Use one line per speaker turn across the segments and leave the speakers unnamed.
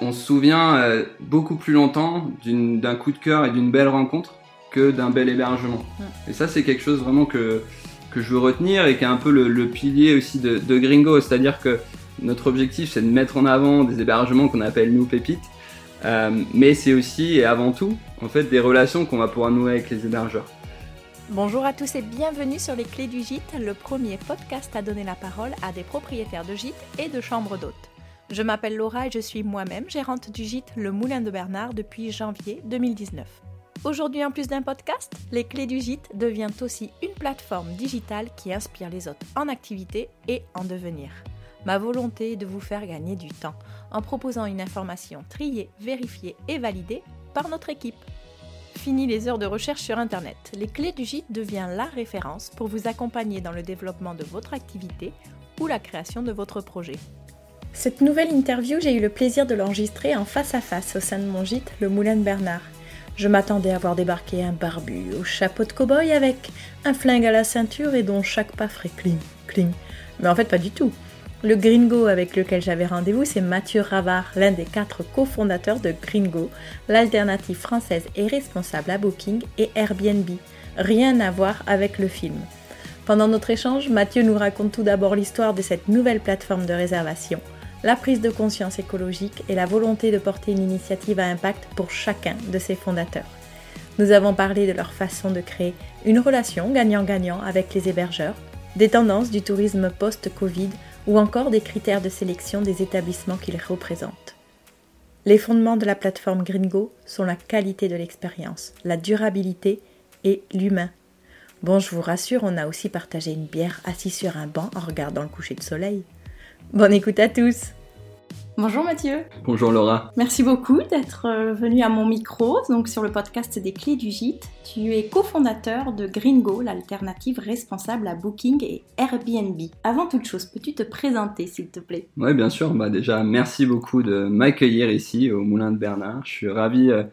on se souvient euh, beaucoup plus longtemps d'un coup de cœur et d'une belle rencontre que d'un bel hébergement. Et ça, c'est quelque chose vraiment que, que je veux retenir et qui est un peu le, pilier aussi de, de Gringo. C'est-à-dire que notre objectif, c'est de mettre en avant des hébergements qu'on appelle nous pépites. Euh, mais c'est aussi et avant tout, en fait, des relations qu'on va pouvoir nouer avec les hébergeurs.
Bonjour à tous et bienvenue sur les Clés du Gîte, le premier podcast à donner la parole à des propriétaires de gîtes et de chambres d'hôtes. Je m'appelle Laura et je suis moi-même gérante du gîte Le Moulin de Bernard depuis janvier 2019. Aujourd'hui, en plus d'un podcast, Les Clés du Gîte devient aussi une plateforme digitale qui inspire les hôtes en activité et en devenir. Ma volonté est de vous faire gagner du temps en proposant une information triée, vérifiée et validée par notre équipe. Fini les heures de recherche sur Internet. Les Clés du Gîte devient la référence pour vous accompagner dans le développement de votre activité ou la création de votre projet. Cette nouvelle interview, j'ai eu le plaisir de l'enregistrer en face à face au sein de mon gîte, le Moulin de Bernard. Je m'attendais à voir débarquer un barbu au chapeau de cow-boy avec un flingue à la ceinture et dont chaque pas ferait cling, cling. Mais en fait, pas du tout. Le Gringo avec lequel j'avais rendez-vous, c'est Mathieu Ravard, l'un des quatre cofondateurs de Gringo, l'alternative française et responsable à Booking et Airbnb. Rien à voir avec le film. Pendant notre échange, Mathieu nous raconte tout d'abord l'histoire de cette nouvelle plateforme de réservation la prise de conscience écologique et la volonté de porter une initiative à impact pour chacun de ses fondateurs. Nous avons parlé de leur façon de créer une relation gagnant-gagnant avec les hébergeurs, des tendances du tourisme post-Covid ou encore des critères de sélection des établissements qu'ils représentent. Les fondements de la plateforme Gringo sont la qualité de l'expérience, la durabilité et l'humain. Bon, je vous rassure, on a aussi partagé une bière assis sur un banc en regardant le coucher de soleil. Bonne écoute à tous. Bonjour Mathieu.
Bonjour Laura.
Merci beaucoup d'être euh, venu à mon micro, donc sur le podcast des clés du gîte. Tu es cofondateur de Gringo, l'alternative responsable à Booking et Airbnb. Avant toute chose, peux-tu te présenter s'il te plaît?
Oui, bien sûr. Bah déjà, merci beaucoup de m'accueillir ici au Moulin de Bernard. Je suis ravi euh,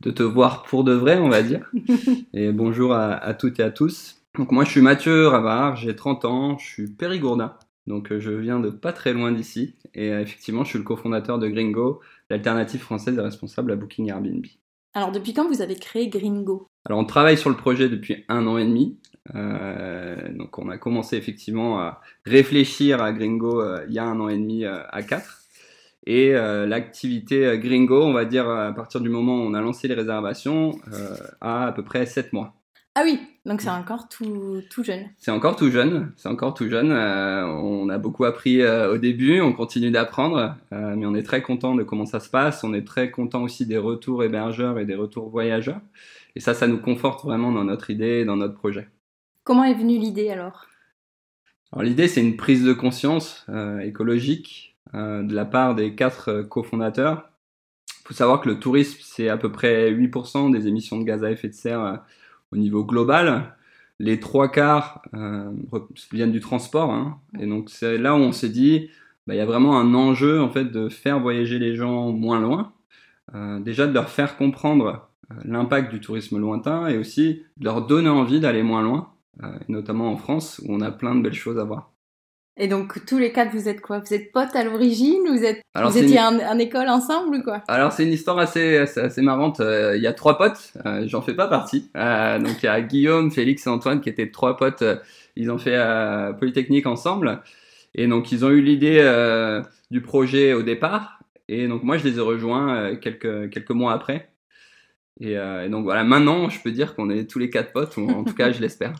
de te voir pour de vrai, on va dire. et bonjour à, à toutes et à tous. Donc moi, je suis Mathieu Ravard, j'ai 30 ans, je suis périgourdin. Donc euh, je viens de pas très loin d'ici et euh, effectivement je suis le cofondateur de Gringo, l'alternative française responsable à Booking Airbnb.
Alors depuis quand vous avez créé Gringo?
Alors on travaille sur le projet depuis un an et demi. Euh, donc on a commencé effectivement à réfléchir à Gringo il y a un an et demi à quatre. Et l'activité Gringo, on va dire à partir du moment où on a lancé les réservations, a à peu près sept mois.
Ah oui, donc c'est encore tout, tout jeune.
C'est encore tout jeune, c'est encore tout jeune. Euh, on a beaucoup appris euh, au début, on continue d'apprendre, euh, mais on est très content de comment ça se passe. On est très content aussi des retours hébergeurs et des retours voyageurs. Et ça, ça nous conforte vraiment dans notre idée, dans notre projet.
Comment est venue l'idée alors?
Alors l'idée, c'est une prise de conscience écologique de la part des quatre cofondateurs. Il faut savoir que le tourisme, c'est à peu près 8% des émissions de gaz à effet de serre au niveau global. Les trois quarts euh, viennent du transport. Hein. Et donc, c'est là où on s'est dit, bah, il y a vraiment un enjeu en fait de faire voyager les gens moins loin. Euh, déjà de leur faire comprendre euh, l'impact du tourisme lointain et aussi de leur donner envie d'aller moins loin, notamment en France où on a plein de belles choses à voir.
Et donc tous les quatre, vous êtes quoi? Vous êtes potes à l'origine Vous êtes vous étiez en, école ensemble ou quoi?
Alors c'est une histoire assez assez, marrante. Euh, il y a trois potes, euh, j'en fais pas partie. Euh, donc il y a Guillaume, Félix et Antoine qui étaient trois potes. ils ont fait Polytechnique ensemble et donc ils ont eu l'idée du projet au départ. Et donc moi je les ai rejoints quelques quelques mois après. Et, et donc voilà, maintenant je peux dire qu'on est tous les quatre potes, ou en tout cas je l'espère.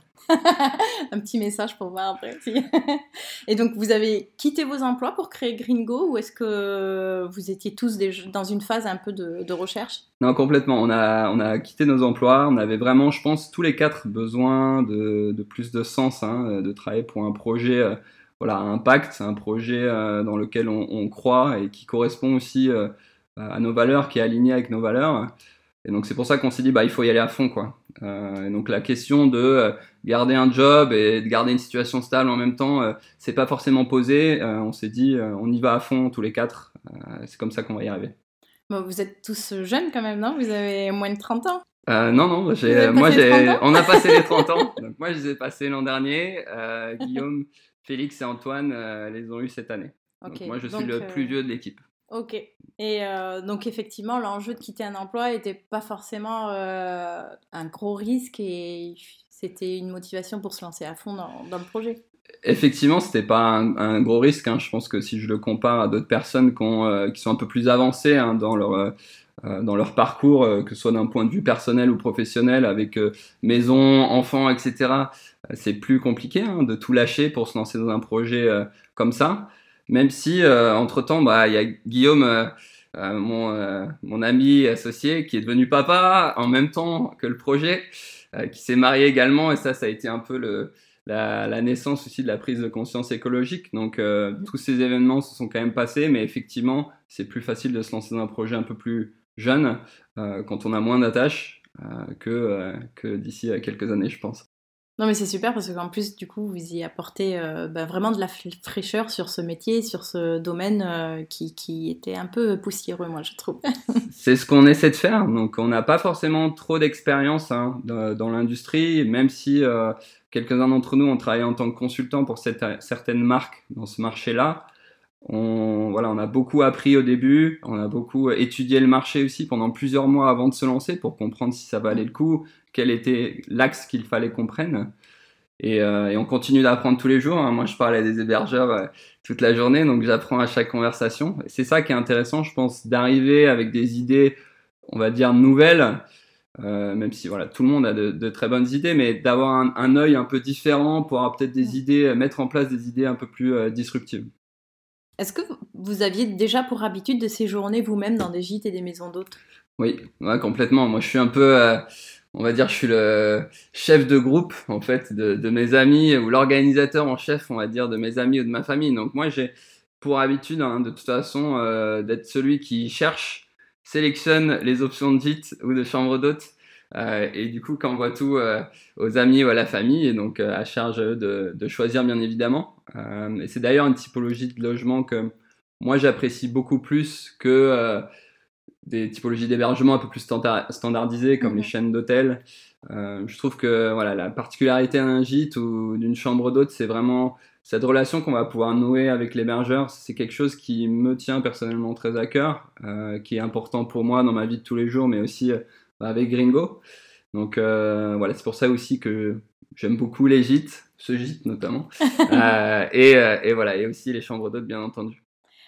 un petit message pour voir après. Et donc, vous avez quitté vos emplois pour créer Gringo ou est-ce que vous étiez tous dans une phase un peu de, recherche?
Non, complètement. On a, on a quitté nos emplois. On avait vraiment, je pense, tous les quatre besoin de, plus de sens, hein, de travailler pour un projet euh, voilà, impact, un projet euh, dans lequel on, croit et qui correspond aussi euh, à nos valeurs, qui est aligné avec nos valeurs. Et donc c'est pour ça qu'on s'est dit bah il faut y aller à fond quoi. Euh, et donc la question de euh, garder un job et de garder une situation stable en même temps, euh, c'est pas forcément posé. Euh, on s'est dit on y va à fond tous les quatre. c'est comme ça qu'on va y arriver.
Bon, vous êtes tous jeunes quand même, non? Vous avez moins de 30 ans?
Non, non, j'ai, moi j'ai, on a passé les 30 ans. Donc moi je les ai passés l'an dernier. Guillaume, Félix et Antoine les ont eu cette année. donc moi je suis le plus vieux de l'équipe.
Ok. Et euh, donc effectivement, l'enjeu de quitter un emploi n'était pas forcément euh, un gros risque et c'était une motivation pour se lancer à fond dans, le projet.
Effectivement, c'était pas un, gros risque. Hein. Je pense que si je le compare à d'autres personnes qui, euh, sont un peu plus avancées hein, dans leur dans leur parcours, que ce soit d'un point de vue personnel ou professionnel, avec maison, enfants, etc. C'est plus compliqué hein, de tout lâcher pour se lancer dans un projet comme ça. Même si, euh, entre-temps, bah, il y a Guillaume, euh, euh, mon, mon ami associé, qui est devenu papa en même temps que le projet, qui s'est marié également. Et ça, ça a été un peu le, la, la, naissance aussi de la prise de conscience écologique. Donc tous ces événements se sont quand même passés, mais effectivement, c'est plus facile de se lancer dans un projet un peu plus jeune quand on a moins d'attaches que, que d'ici quelques années, je pense.
Non, mais c'est super parce qu'en plus, du coup, vous y apportez euh, bah, vraiment de la fraîcheur sur ce métier, sur ce domaine euh, qui, était un peu poussiéreux, moi, je trouve.
c'est ce qu'on essaie de faire. Donc, on n'a pas forcément trop d'expérience hein, dans, l'industrie, même si euh, quelques-uns d'entre nous ont travaillé en tant que consultants pour certaines marques dans ce marché-là. On, voilà, on a beaucoup appris au début, on a beaucoup étudié le marché aussi pendant plusieurs mois avant de se lancer pour comprendre si ça valait le coup, quel était l'axe qu'il fallait qu'on prenne. Et, euh, on continue d'apprendre tous les jours. Hein. Moi, je parle à des hébergeurs euh, toute la journée, donc j'apprends à chaque conversation. C'est ça qui est intéressant, je pense, d'arriver avec des idées, on va dire, nouvelles, euh, même si voilà, tout le monde a de, très bonnes idées, mais d'avoir un, un, œil un peu différent pour avoir peut-être des idées, mettre en place des idées un peu plus disruptives.
Est-ce que vous aviez déjà pour habitude de séjourner vous-même dans des gîtes et des maisons d'hôtes?
Oui, complètement. Moi, je suis un peu, on va dire, je suis le chef de groupe, en fait, de, mes amis, ou l'organisateur en chef, on va dire, de mes amis ou de ma famille. Donc, moi, j'ai pour habitude, hein, de toute façon, euh, d'être celui qui cherche, sélectionne les options de gîte ou de chambre d'hôte euh, et du coup, voit tout euh, aux amis ou à la famille, et donc euh, à charge de, de, choisir bien évidemment. et c'est d'ailleurs une typologie de logement que moi j'apprécie beaucoup plus que des typologies d'hébergement un peu plus standardisées comme les mhm. chaînes d'hôtels. je trouve que voilà, la particularité d'un gîte ou d'une chambre d'hôte, c'est vraiment cette relation qu'on va pouvoir nouer avec l'hébergeur. C'est quelque chose qui me tient personnellement très à cœur, qui est important pour moi dans ma vie de tous les jours, mais aussi avec Gringo. Donc euh, voilà, c'est pour ça aussi que j'aime beaucoup les gîtes, ce gîte notamment. Euh, et, euh, et, voilà, et aussi les chambres d'hôtes, bien entendu.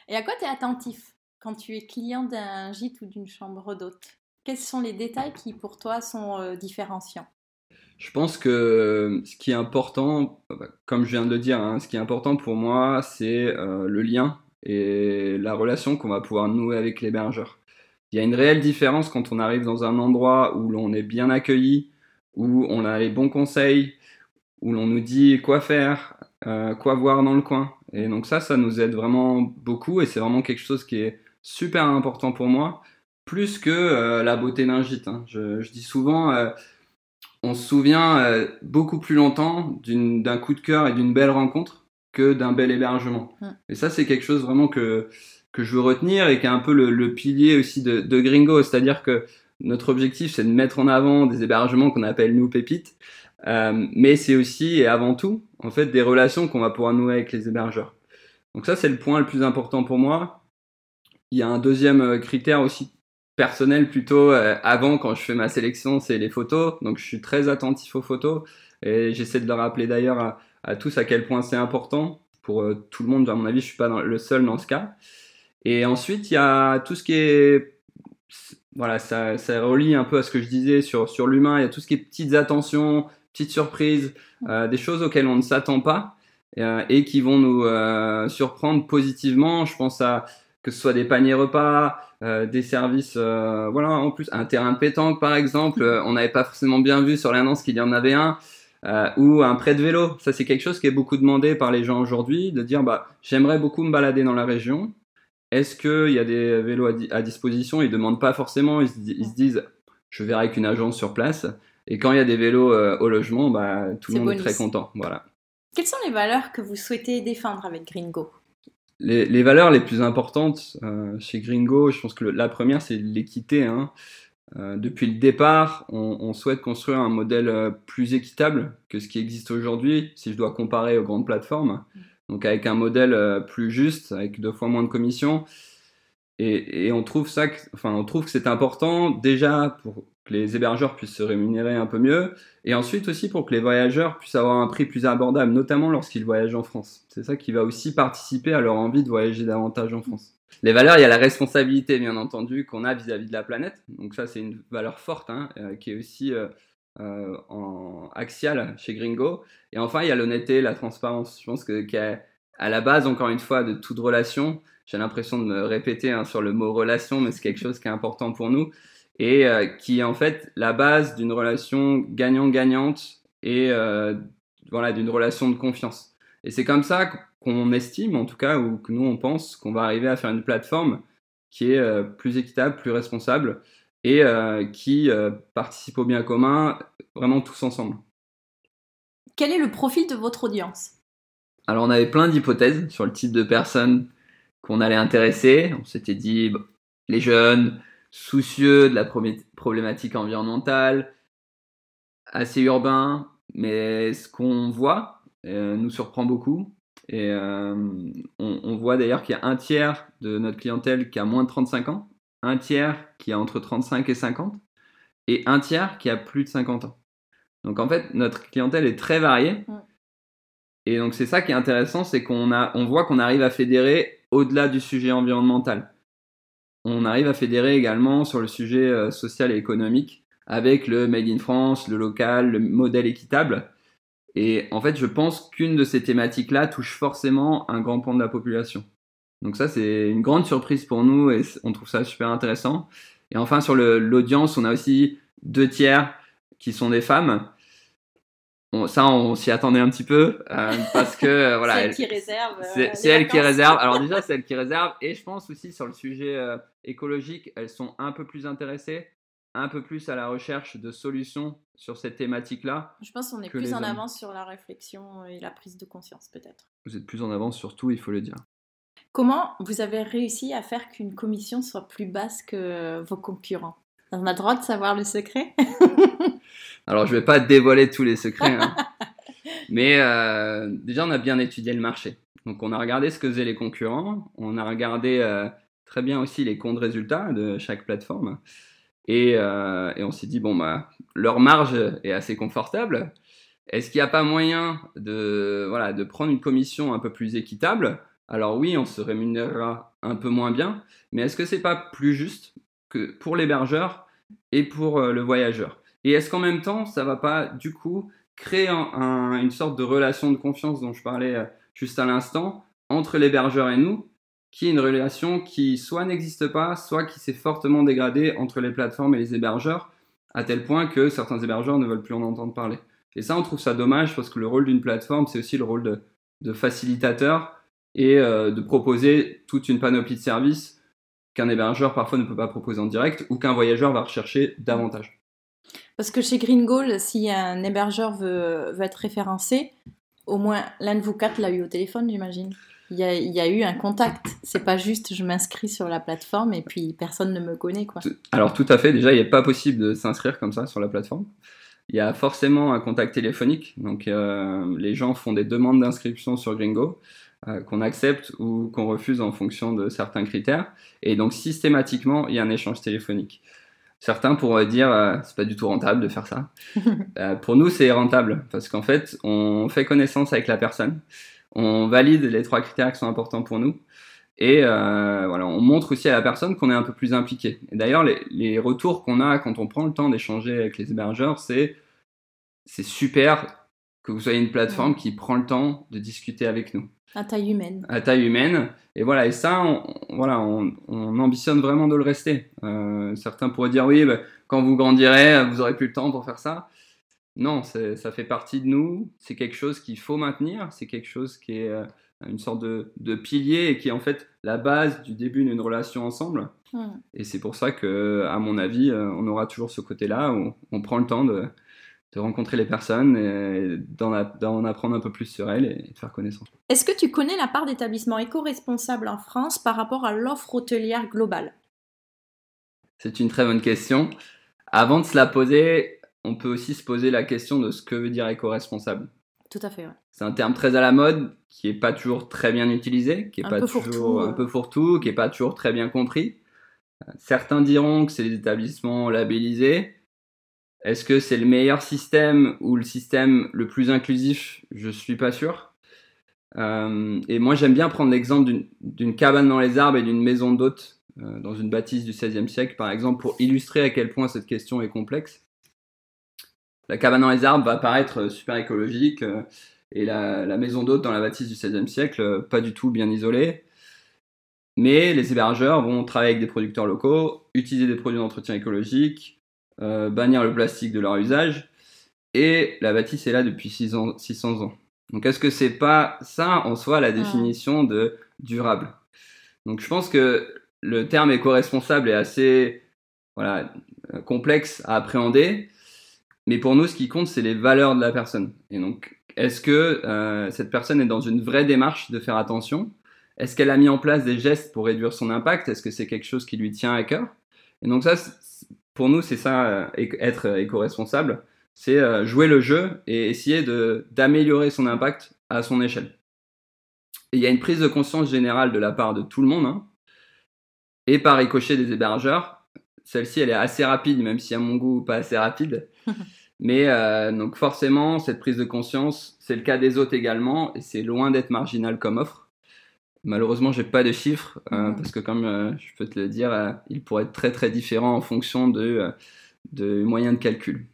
Et à quoi tu es attentif? Quand tu es client d'un gîte ou d'une chambre d'hôte Quels sont les détails qui pour toi sont différenciants?
Je pense que ce qui est important, bah, comme je viens de le dire, hein, ce qui est important pour moi, c'est le lien et la relation qu'on va pouvoir nouer avec l'hébergeur. Il y a une réelle différence quand on arrive dans un endroit où l'on est bien accueilli, où on a les bons conseils, où l'on nous dit quoi faire, euh, quoi voir dans le coin. Et donc ça, ça nous aide vraiment beaucoup et c'est vraiment quelque chose qui est super important pour moi, plus que euh, la beauté d'un gîte. Hein. Je, dis souvent, euh, on se souvient beaucoup plus longtemps d'un coup de cœur et d'une belle rencontre que d'un bel hébergement. Et ça, c'est quelque chose vraiment que que je veux retenir et qui est un peu le, pilier aussi de, Gringo, c'est-à-dire que notre objectif c'est de mettre en avant des hébergements qu'on appelle nous pépites, euh, mais c'est aussi et avant tout en fait des relations qu'on va pouvoir nouer avec les hébergeurs. Donc ça c'est le point le plus important pour moi. Il y a un deuxième euh, critère aussi personnel plutôt euh, avant quand je fais ma sélection, c'est les photos. Donc je suis très attentif aux photos et j'essaie de leur rappeler d'ailleurs à, tous à quel point c'est important pour tout le monde. À mon avis, je suis pas le seul dans ce cas. Et ensuite, il y a tout ce qui est voilà, ça, ça relie un peu à ce que je disais sur, sur l'humain. Il y a tout ce qui est petites attentions, petites surprises, euh, des choses auxquelles on ne s'attend pas euh, et qui vont nous euh, surprendre positivement. Je pense à que ce soit des paniers repas, euh, des services, euh, voilà, en plus un terrain de pétanque par exemple. on n'avait pas forcément bien vu sur l'annonce qu'il y en avait un. ou un prêt de vélo. Ça, c'est quelque chose qui est beaucoup demandé par les gens aujourd'hui, de dire bah, j'aimerais beaucoup me balader dans la région, est-ce qu'il y a des vélos à, disposition? Ils ne demandent pas forcément, ils se, disent je verrai avec une agence sur place. Et quand il y a des vélos euh, au logement, bah, tout le monde est très content. Voilà.
Quelles sont les valeurs que vous souhaitez défendre avec Gringo?
Les, valeurs les plus importantes euh, chez Gringo, je pense que la première, c'est l'équité. Hein. Euh, depuis le départ, on, souhaite construire un modèle plus équitable que ce qui existe aujourd'hui, si je dois comparer aux grandes plateformes. Donc avec un modèle euh, plus juste, avec deux fois moins de commissions. Et, on trouve ça, enfin, on trouve que c'est important déjà pour que les hébergeurs puissent se rémunérer un peu mieux, et ensuite aussi pour que les voyageurs puissent avoir un prix plus abordable, notamment lorsqu'ils voyagent en France. C'est ça qui va aussi participer à leur envie de voyager davantage en France. Les valeurs, il y a la responsabilité, bien entendu, qu'on a vis-à-vis de la planète. Donc ça, c'est une valeur forte, hein, euh, qui est aussi euh, euh, en axiale chez Gringo. Et enfin, il y a l'honnêteté, la transparence. Je pense que qu'à à la base, encore une fois, de toute relation, j'ai l'impression de me répéter hein, sur le mot relation, mais c'est quelque chose qui est important pour nous et euh, qui est en fait la base d'une relation gagnant-gagnante et euh, voilà d'une relation de confiance. Et c'est comme ça qu'on estime, en tout cas, ou que nous on pense qu'on va arriver à faire une plateforme qui est euh, plus équitable, plus responsable et qui participe au bien commun vraiment tous ensemble.
Quel est le profil de votre audience?
Alors on avait plein d'hypothèses sur le type de personnes qu'on allait intéresser. On s'était dit les jeunes, soucieux de la problématique environnementale, assez urbain, mais ce qu'on voit euh, nous surprend beaucoup. Et euh, on, voit d'ailleurs qu'il y a un tiers de notre clientèle qui a moins de 35 ans, un tiers qui a entre 35 et 50, et un tiers qui a plus de 50 ans. Donc en fait, notre clientèle est très variée. Et donc c'est ça qui est intéressant, c'est qu'on on voit qu'on arrive à fédérer au-delà du sujet environnemental on arrive à fédérer également sur le sujet euh, social et économique avec le Made in France, le local, le modèle équitable. Et en fait, je pense qu'une de ces thématiques-là touche forcément un grand pan de la population. Donc ça, c'est une grande surprise pour nous et on trouve ça super intéressant. Et enfin, sur l'audience, on a aussi deux tiers qui sont des femmes ça, on s'y attendait un petit peu euh, parce que euh, voilà.
c'est elle, qui réserve.
c'est elle qui réserve. Alors déjà, c'est elle qui réserve, et je pense aussi sur le sujet euh, écologique, elles sont un peu plus intéressées, un peu plus à la recherche de solutions sur cette thématique-là.
Je pense qu'on est plus en avance sur la réflexion et la prise de conscience, peut-être.
Vous êtes plus en avance sur tout, il faut le dire.
Comment vous avez réussi à faire qu'une commission soit plus basse que vos concurrents? On a le droit de savoir le secret?
Alors, je vais pas dévoiler tous les secrets, hein. mais euh, déjà, on a bien étudié le marché. Donc, on a regardé ce que faisaient les concurrents, on a regardé euh, très bien aussi les comptes résultats de chaque plateforme, euh, et, on s'est dit, bon, bah, leur marge est assez confortable. Est-ce qu'il n'y a pas moyen de, voilà, de prendre une commission un peu plus équitable? Alors oui, on se rémunérera un peu moins bien, mais est-ce que c'est pas plus juste que pour l'hébergeur et pour le voyageur? Et est-ce qu'en même temps, ça va pas, du coup, créer une sorte de relation de confiance dont je parlais euh, juste à l'instant entre l'hébergeur et nous, qui est une relation qui soit n'existe pas, soit qui s'est fortement dégradée entre les plateformes et les hébergeurs, à tel point que certains hébergeurs ne veulent plus en entendre parler. Et ça, on trouve ça dommage parce que le rôle d'une plateforme, c'est aussi le rôle de, facilitateur et euh, de proposer toute une panoplie de services qu'un hébergeur parfois ne peut pas proposer en direct ou qu'un voyageur va rechercher davantage.
Parce que chez Green Goal, si un hébergeur veut, être référencé, au moins l'un de vous quatre l'a eu au téléphone, j'imagine. Il y, a, eu un contact. C'est pas juste je m'inscris sur la plateforme et puis personne ne me connaît. Quoi.
Alors tout à fait. Déjà, il n'est pas possible de s'inscrire comme ça sur la plateforme. Il y a forcément un contact téléphonique. Donc euh, les gens font des demandes d'inscription sur Gringo euh, qu'on accepte ou qu'on refuse en fonction de certains critères. Et donc systématiquement, il y a un échange téléphonique. Certains pourraient dire euh, c'est pas du tout rentable de faire ça. Euh, pour nous, c'est rentable parce qu'en fait, on fait connaissance avec la personne, on valide les trois critères qui sont importants pour nous et euh, voilà, on montre aussi à la personne qu'on est un peu plus impliqué. Et d'ailleurs, les, les, retours qu'on a quand on prend le temps d'échanger avec les hébergeurs, c'est c'est super que vous soyez une plateforme qui prend le temps de discuter avec nous.
À taille humaine.
À taille humaine. Et voilà, et ça, on, voilà, on, ambitionne vraiment de le rester. Euh, certains pourraient dire, oui, bah, quand vous grandirez, vous aurez plus le temps pour faire ça. Non, ça fait partie de nous. C'est quelque chose qu'il faut maintenir. C'est quelque chose qui est euh, une sorte de, de, pilier et qui est en fait la base du début d'une relation ensemble. Et c'est pour ça que, à mon avis, euh, on aura toujours ce côté-là où on prend le temps de, de rencontrer les personnes, et d'en apprendre un peu plus sur elles et de faire connaissance.
Est-ce que tu connais la part d'établissements éco-responsables en France par rapport à l'offre hôtelière globale?
C'est une très bonne question. Avant de se la poser, on peut aussi se poser la question de ce que veut dire éco-responsable.
Tout à fait, ouais.
C'est un terme très à la mode, qui est pas toujours très bien utilisé, qui est
Un
pas toujours un
euh.
peu fourre-tout, qui est pas toujours très bien compris. Certains diront que c'est des établissements labellisés. Est-ce que c'est le meilleur système ou le système le plus inclusif? Je suis pas sûr. Euh, et moi, j'aime bien prendre l'exemple d'une- cabane dans les arbres et d'une maison d'hôtes euh, dans une bâtisse du XVIe siècle, par exemple, pour illustrer à quel point cette question est complexe. La cabane dans les arbres va paraître super écologique euh, et la, maison d'hôtes dans la bâtisse du XVIe siècle, euh, pas du tout bien isolée. Mais les hébergeurs vont travailler avec des producteurs locaux, utiliser des produits d'entretien écologique, euh, bannir le plastique de leur usage, et la bâtisse est là depuis 6 ans- 600 ans. Donc est-ce que c'est pas ça en soi la définition de durable? Donc je pense que le terme éco-responsable est assez voilà, euh, complexe à appréhender, mais pour nous ce qui compte c'est les valeurs de la personne. Et donc est-ce que euh, cette personne est dans une vraie démarche de faire attention? Est-ce qu'elle a mis en place des gestes pour réduire son impact? Est-ce que c'est quelque chose qui lui tient à cœur? Et donc ça, pour nous, c'est ça, euh, être euh, éco-responsable, c'est euh, jouer le jeu et essayer de d'améliorer son impact à son échelle. Et il y a une prise de conscience générale de la part de tout le monde, hein, et par ricochet des hébergeurs. Celle-ci, elle est assez rapide, même si à mon goût, pas assez rapide. Mais euh, donc forcément, cette prise de conscience, c'est le cas des autres également, et c'est loin d'être marginal comme offre. Malheureusement, j'ai pas de chiffres euh, parce que comme euh, je peux te le dire, euh, il pourrait être très très différent en fonction de, euh, de moyens de calcul.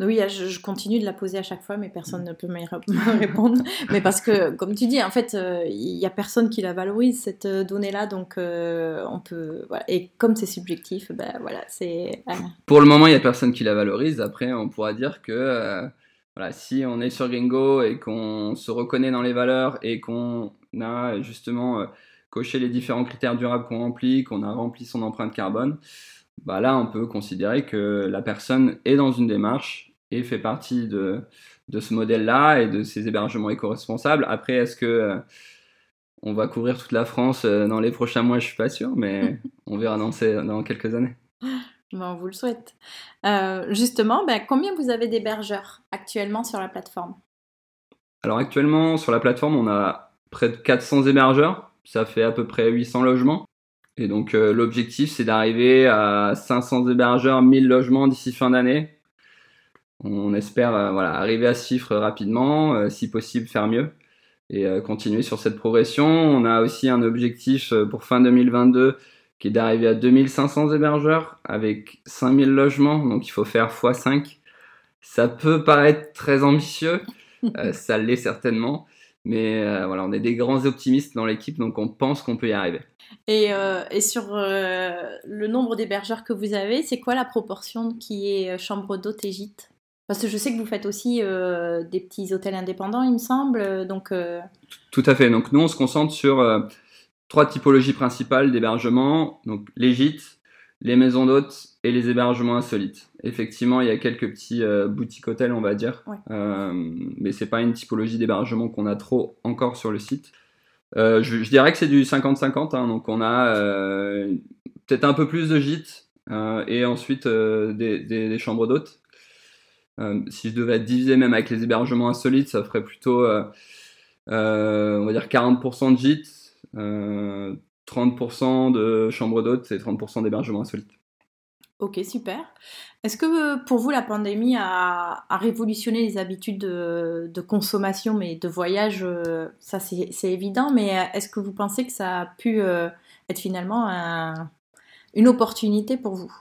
Oui, je, je continue de la poser à chaque fois, mais personne ne peut me ré- me répondre. mais parce que, comme tu dis, en fait, il n'y a personne qui la valorise, cette donnée-là, donc on peut... Voilà. Et comme c'est subjectif, ben voilà, c'est...
Pour le moment, il y a personne qui la valorise. Après, on pourra dire que voilà, si on est sur Gringo et qu'on se reconnaît dans les valeurs et qu'on a justement euh, coché les différents critères durables qu'on remplit, qu'on a rempli son empreinte carbone, bah là, on peut considérer que la personne est dans une démarche et fait partie de, de ce modèle-là et de ces hébergements éco-responsables. Après, est-ce que euh, on va couvrir toute la France euh, dans les prochains mois? Je suis pas sûr, mais on verra dans, ces- dans quelques années.
ben, on vous le souhaite. Euh, justement, ben, combien vous avez d'hébergeurs actuellement sur la plateforme?
Alors actuellement, sur la plateforme, on a près de 400 hébergeurs. Ça fait à peu près 800 logements. Et donc euh, l'objectif, c'est d'arriver à 500 hébergeurs, 1000 logements d'ici fin d'année. On espère euh, voilà, arriver à ce chiffre rapidement, euh, si possible faire mieux et continuer sur cette progression. On a aussi un objectif pour fin 2022 qui est d'arriver à 2500 hébergeurs avec 5000 logements, donc il faut faire x5. Ça peut paraître très ambitieux, ça l'est certainement, mais euh, voilà, on est des grands optimistes dans l'équipe, donc on pense qu'on peut y arriver.
Et, euh, et sur euh, le nombre d'hébergeurs que vous avez, c'est quoi la proportion qui est chambre d'hôte et gîte? Parce que je sais que vous faites aussi des petits hôtels indépendants, il me semble. Donc,
Tout à fait. Donc nous, on se concentre sur trois typologies principales d'hébergement. Donc les gîtes, les maisons d'hôtes et les hébergements insolites. Effectivement, il y a quelques petits euh, boutiques hôtels, on va dire,
Ouais.
Euh, mais c'est pas une typologie d'hébergement qu'on a trop encore sur le site. Euh, je, je dirais que c'est du 50-50. hein. donc on a euh, peut-être un peu plus de gîtes et ensuite des, des- des chambres d'hôtes. Si je devais diviser même avec les hébergements insolites, ça ferait plutôt on va dire 40% de gîtes, euh, 30% de chambres d'hôtes et 30% d'hébergements insolites.
Ok, super. Est-ce que euh, pour vous, la pandémie a, révolutionné les habitudes de, consommation, mais de voyage, euh, ça c'est évident, mais euh, est-ce que vous pensez que ça a pu être finalement un- une opportunité pour vous?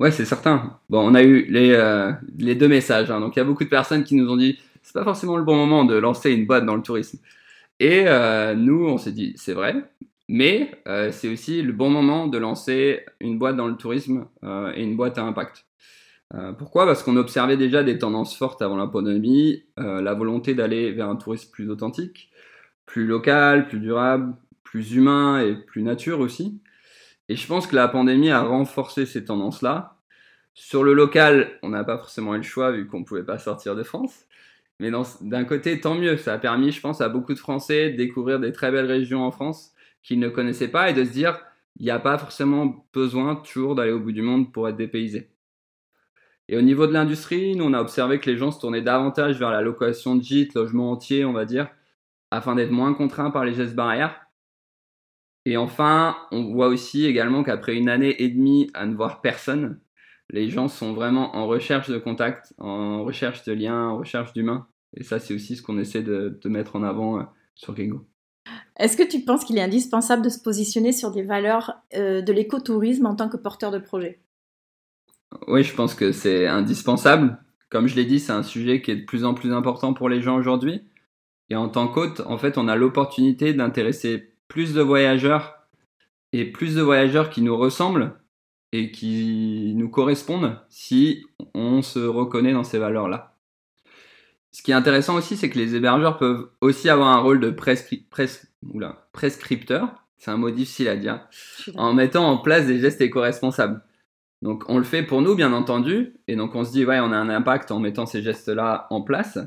Ouais, c'est certain. Bon, on a eu les, deux messages. hein. Donc, il y a beaucoup de personnes qui nous ont dit c'est pas forcément le bon moment de lancer une boîte dans le tourisme. Et nous, on s'est dit c'est vrai, mais euh, c'est aussi le bon moment de lancer une boîte dans le tourisme euh, et une boîte à impact. Euh, pourquoi? Parce qu'on observait déjà des tendances fortes avant la pandémie, la volonté d'aller vers un tourisme plus authentique, plus local, plus durable, plus humain et plus nature aussi. Et je pense que la pandémie a renforcé ces tendances-là. Sur le local, on n'a pas forcément eu le choix vu qu'on ne pouvait pas sortir de France. Mais d'un côté, tant mieux. Ça a permis, je pense, à beaucoup de Français de découvrir des très belles régions en France qu'ils ne connaissaient pas et de se dire, il n'y a pas forcément besoin toujours d'aller au bout du monde pour être dépaysé. Et au niveau de l'industrie, nous, on a observé que les gens se tournaient davantage vers la location de gîtes, logements entiers, on va dire, afin d'être moins contraints par les gestes barrières. Et enfin, on voit aussi également qu'après une année et demie à ne voir personne, les gens sont vraiment en recherche de contact, en recherche de liens, en recherche d'humains. Et ça, c'est aussi ce qu'on essaie de, mettre en avant euh, sur Gringo.
Est-ce que tu penses qu'il est indispensable de se positionner sur des valeurs euh, de l'écotourisme en tant que porteur de projet?
Oui, je pense que c'est indispensable. Comme je l'ai dit, c'est un sujet qui est de plus en plus important pour les gens aujourd'hui. Et en tant qu'hôte, en fait, on a l'opportunité d'intéresser plus de voyageurs et plus de voyageurs qui nous ressemblent et qui nous correspondent si on se reconnaît dans ces valeurs-là. Ce qui est intéressant aussi, c'est que les hébergeurs peuvent aussi avoir un rôle de prescripteur, c'est un mot difficile à dire, en mettant en place des gestes éco-responsables. Donc on le fait pour nous, bien entendu, et donc on se dit, ouais, on a un impact en mettant ces gestes-là en place.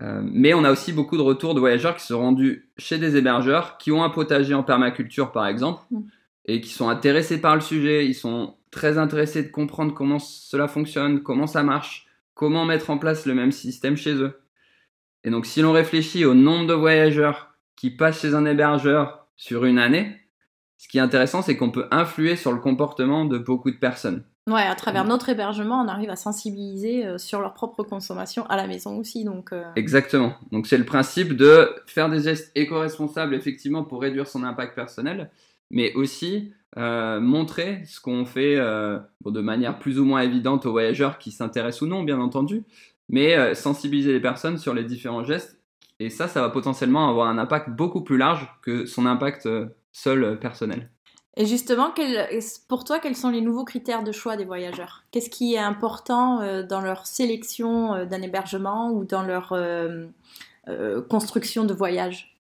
Euh, mais on a aussi beaucoup de retours de voyageurs qui sont rendus chez des hébergeurs qui ont un potager en permaculture par exemple mm. et qui sont intéressés par le sujet, ils sont très intéressés de comprendre comment cela fonctionne, comment ça marche, comment mettre en place le même système chez eux. Et donc si l'on réfléchit au nombre de voyageurs qui passent chez un hébergeur sur une année, ce qui est intéressant c'est qu'on peut influer sur le comportement de beaucoup de personnes.
Ouais, à travers notre hébergement, on arrive à sensibiliser euh, sur leur propre consommation à la maison aussi. Donc, euh.
Exactement. Donc c'est le principe de faire des gestes éco-responsables effectivement pour réduire son impact personnel, mais aussi euh, montrer ce qu'on fait de manière plus ou moins évidente aux voyageurs qui s'intéressent ou non, bien entendu, mais sensibiliser les personnes sur les différents gestes. Et ça, ça va potentiellement avoir un impact beaucoup plus large que son impact seul personnel.
Et justement, pour toi, quels sont les nouveaux critères de choix des voyageurs? Qu'est-ce qui est important euh, dans leur sélection euh, d'un hébergement ou dans leur euh, construction de voyage?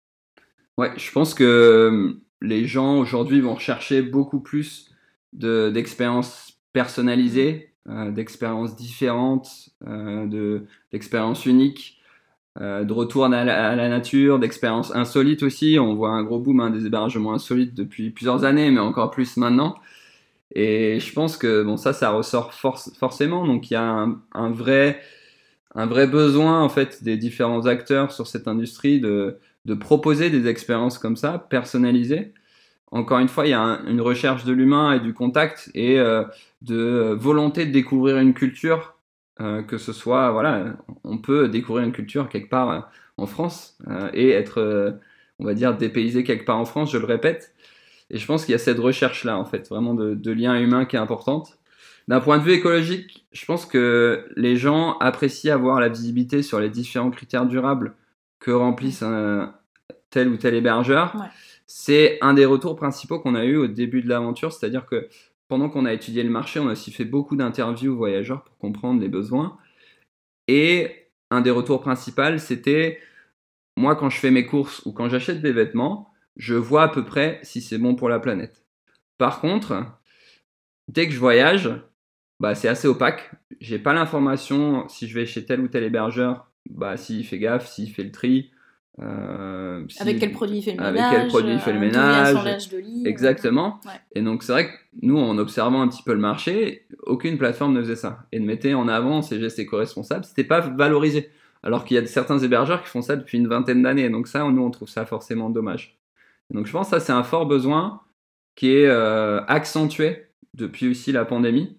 Ouais, je pense que les gens aujourd'hui vont rechercher beaucoup plus d'expériences personnalisées, d'expériences différentes, d'expériences uniques. Euh, de retour à la, nature, d'expériences insolites aussi. On voit un gros boom hein, des hébergements insolites depuis plusieurs années, mais encore plus maintenant. Et je pense que bon, ça, ça ressort forcément. Donc il y a un, vrai, un vrai besoin en fait des différents acteurs sur cette industrie de, de proposer des expériences comme ça, personnalisées. Encore une fois, il y a une recherche de l'humain et du contact et euh, de volonté de découvrir une culture euh, que ce soit, voilà, on peut découvrir une culture quelque part euh, en France et être, on va dire, dépaysé quelque part en France, je le répète. Et je pense qu'il y a cette recherche-là, en fait, vraiment de lien humain qui est importante. D'un point de vue écologique, je pense que les gens apprécient avoir la visibilité sur les différents critères durables que remplissent un, tel ou tel hébergeur. C'est un des retours principaux qu'on a eu au début de l'aventure, c'est-à-dire que pendant qu'on a étudié le marché, on a aussi fait beaucoup d'interviews voyageurs pour comprendre les besoins. Et un des retours principaux, c'était moi, quand je fais mes courses ou quand j'achète des vêtements, je vois à peu près si c'est bon pour la planète. Par contre, dès que je voyage, bah, c'est assez opaque. J'ai pas l'information si je vais chez tel ou tel hébergeur, bah, s'il fait gaffe, s'il fait le tri,
euh, avec quel produit il fait le
ménage Avec quel produit il fait le euh, ménage de lit, Exactement. Et donc c'est vrai que nous, en observant un petit peu le marché, aucune plateforme ne faisait ça. Et de mettre en avant ces gestes éco-responsables, c'était pas valorisé. Alors qu'il y a certains hébergeurs qui font ça depuis une vingtaine d'années. Donc ça, nous, on trouve ça forcément dommage. donc je pense que ça, c'est un fort besoin qui est euh, accentué depuis aussi la pandémie.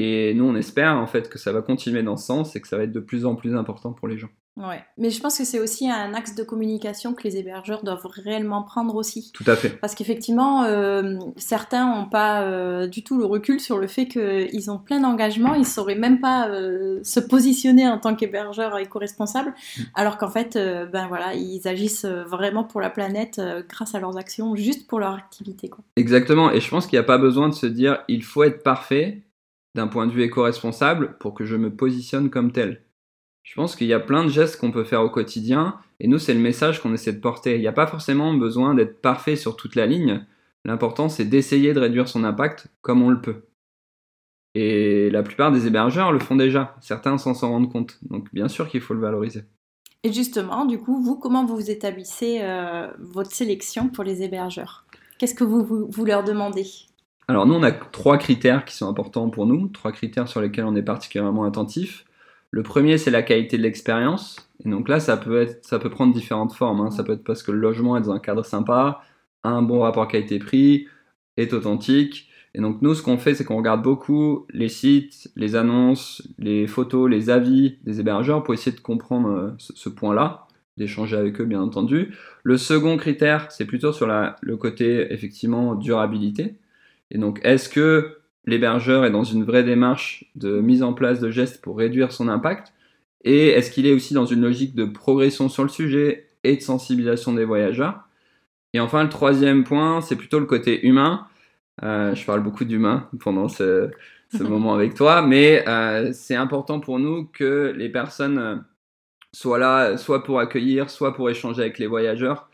Et nous, on espère en fait que ça va continuer dans ce sens et que ça va être de plus en plus important pour les gens.
Ouais, mais je pense que c'est aussi un axe de communication que les hébergeurs doivent réellement prendre aussi.
Tout à fait.
Parce qu'effectivement, euh, certains n'ont pas euh, du tout le recul sur le fait qu'ils ont plein d'engagements, ils ne sauraient même pas euh, se positionner en tant qu'hébergeur éco-responsable, mm. alors qu'en fait, ben voilà, ils agissent vraiment pour la planète grâce à leurs actions, juste pour leur activité. Quoi.
Exactement, et je pense qu'il n'y a pas besoin de se dire il faut être parfait d'un point de vue éco-responsable pour que je me positionne comme tel je pense qu'il y a plein de gestes qu'on peut faire au quotidien, et nous, c'est le message qu'on essaie de porter. Il n'y a pas forcément besoin d'être parfait sur toute la ligne. L'important, c'est d'essayer de réduire son impact comme on le peut. Et la plupart des hébergeurs le font déjà. Certains s'en rendent compte. Donc, bien sûr qu'il faut le valoriser.
Et justement, du coup, vous, comment vous établissez euh, votre sélection pour les hébergeurs? Qu'est-ce que vous, leur demandez?
Alors nous, on a trois critères qui sont importants pour nous, trois critères sur lesquels on est particulièrement attentif. Le premier, c'est la qualité de l'expérience. Et donc là, ça peut, être, ça peut prendre différentes formes. hein. Ça peut être parce que le logement est dans un cadre sympa, a un bon rapport qualité-prix, est authentique. Et donc nous, ce qu'on fait, c'est qu'on regarde beaucoup les sites, les annonces, les photos, les avis des hébergeurs pour essayer de comprendre euh, ce, point-là, d'échanger avec eux, bien entendu. Le second critère, c'est plutôt sur le côté, effectivement, durabilité. Et donc, est-ce que l'hébergeur est dans une vraie démarche de mise en place de gestes pour réduire son impact? Et est-ce qu'il est aussi dans une logique de progression sur le sujet et de sensibilisation des voyageurs? Et enfin, le troisième point, c'est plutôt le côté humain. Euh, je parle beaucoup d'humain pendant ce, ce moment avec toi, mais euh, c'est important pour nous que les personnes euh, soient là, soit pour accueillir, soit pour échanger avec les voyageurs.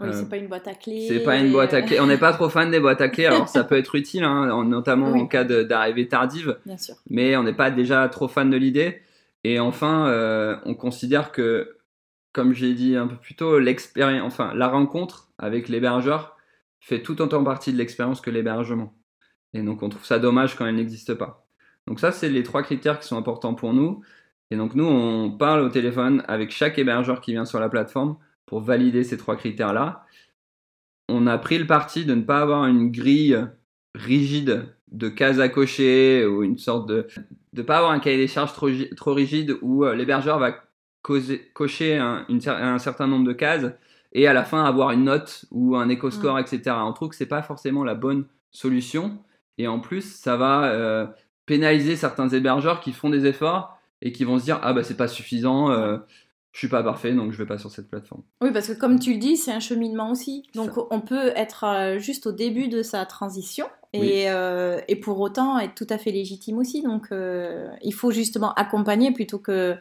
Oui,
Euh,
c'est pas une boîte à clés.
c'est pas une boîte à clés. On n'est pas trop fan des boîtes à clés. Alors ça peut être utile, hein, en- notamment
Oui.
en cas d'arrivée tardive,
Bien sûr.
mais on n'est pas déjà trop fan de l'idée. Et enfin, euh, on considère que, comme j'ai dit un peu plus tôt, l'expérience, enfin la rencontre avec l'hébergeur fait tout autant partie de l'expérience que l'hébergement. Et donc on trouve ça dommage quand elle n'existe pas. Donc ça, c'est les trois critères qui sont importants pour nous. Et donc nous, on parle au téléphone avec chaque hébergeur qui vient sur la plateforme pour valider ces trois critères-là. On a pris le parti de ne pas avoir une grille rigide de cases à cocher ou une sorte de de pas avoir un cahier des charges trop, gi- trop rigide où euh, l'hébergeur va causer- cocher un, une cer- un certain nombre de cases et à la fin avoir une note ou un éco-score, etc. On trouve que c'est pas forcément la bonne solution et en plus ça va euh, pénaliser certains hébergeurs qui font des efforts et qui vont se dire ah bah c'est pas suffisant, euh, je suis pas parfait donc je vais pas sur cette plateforme.
Oui, parce que comme tu le dis, c'est un cheminement aussi. Donc
Ça.
on peut être euh, juste au début de sa transition et,
Oui.
euh, et pour autant être tout à fait légitime aussi. Donc euh, il faut justement accompagner plutôt que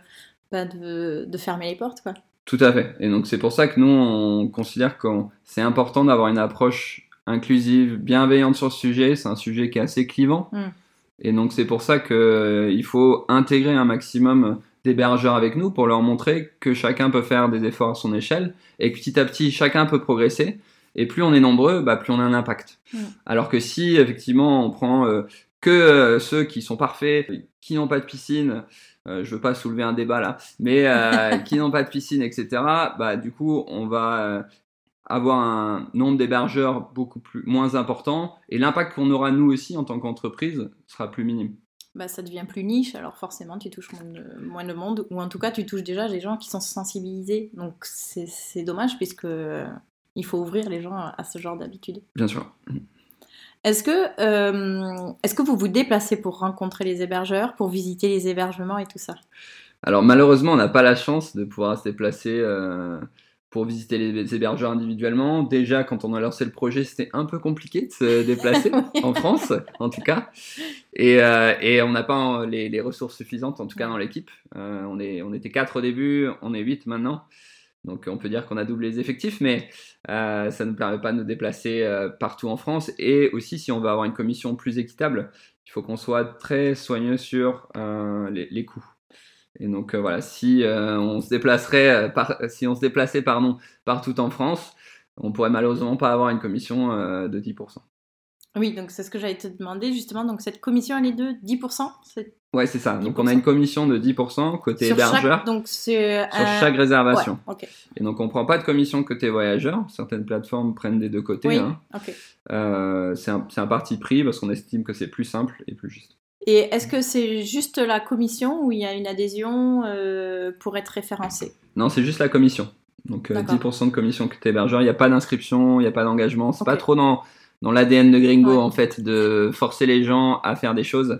bah, de, de fermer les portes. Quoi.
Tout à fait. Et donc c'est pour ça que nous, on considère que c'est important d'avoir une approche inclusive, bienveillante sur ce sujet. C'est un sujet qui est assez clivant.
Mm.
Et donc c'est pour ça qu'il faut intégrer un maximum d'hébergeurs avec nous pour leur montrer que chacun peut faire des efforts à son échelle et que petit à petit chacun peut progresser. Et plus on est nombreux, bah, plus on a un impact.
Mm.
Alors que si effectivement on prend euh, que euh, ceux qui sont parfaits, qui n'ont pas de piscine, euh, je veux pas soulever un débat là, mais euh, qui n'ont pas de piscine, etc. Bah du coup on va avoir un nombre d'hébergeurs beaucoup plus moins important et l'impact qu'on aura nous aussi en tant qu'entreprise sera plus minime.
Bah, ça devient plus niche, alors forcément tu touches moins de, moins monde, ou en tout cas tu touches déjà des gens qui sont sensibilisés. Donc c'est dommage puisque euh, il faut ouvrir les gens à, à ce genre d'habitude.
Bien sûr.
Est-ce que, euh, est-ce que vous vous déplacez pour rencontrer les hébergeurs, pour visiter les hébergements et tout ça?
Alors malheureusement, on n'a pas la chance de pouvoir se déplacer euh, pour visiter les hébergeurs individuellement. Déjà, quand on a lancé le projet, c'était un peu compliqué de se déplacer,
Oui.
en France en tout cas. Et, euh, et on n'a pas euh, les, les ressources suffisantes, en tout cas dans l'équipe. Euh, on, est, on était 4 au début, on est 8 maintenant. Donc on peut dire qu'on a doublé les effectifs, mais euh, ça ne nous permet pas de nous déplacer euh, partout en France. Et aussi, si on veut avoir une commission plus équitable, il faut qu'on soit très soigneux sur euh, les, les coûts. Et donc voilà, si on se déplacerait, par, si on se déplaçait pardon, partout en France, on pourrait malheureusement pas avoir une commission de 10%.
Oui, donc c'est ce que j'allais te demander justement. Donc cette commission, elle est de 10% c'est
Ouais, c'est ça. Donc
10%.
on a une commission de 10% côté
sur
hébergeur
chaque, donc c'est
sur
un-
chaque réservation.
Ouais.
Et donc on prend pas de commission côté voyageur. Certaines plateformes prennent des deux côtés.
Oui,
hein. Euh, c'est un, c'est un parti pris parce qu'on estime que c'est plus simple et plus juste.
Et est-ce que c'est juste la commission ou il y a une adhésion euh, pour être référencé
Non, c'est juste la commission. Donc euh,
D'accord.
10% de commission côté hébergeur. Il n'y a pas d'inscription, il n'y a pas d'engagement. C'est pas trop dans, dans l'ADN de Gringo
Ouais.
en fait de forcer les gens à faire des choses.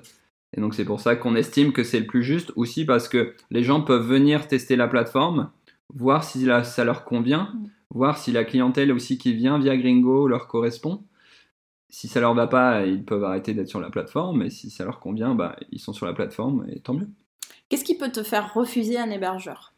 Et donc c'est pour ça qu'on estime que c'est le plus juste aussi parce que les gens peuvent venir tester la plateforme, voir si la- ça leur convient,
Mm.
voir si la clientèle aussi qui vient via Gringo leur correspond. Si ça leur va pas, ils peuvent arrêter d'être sur la plateforme. Et si ça leur convient, bah, ils sont sur la plateforme et tant mieux.
Qu'est-ce qui peut te faire refuser un hébergeur?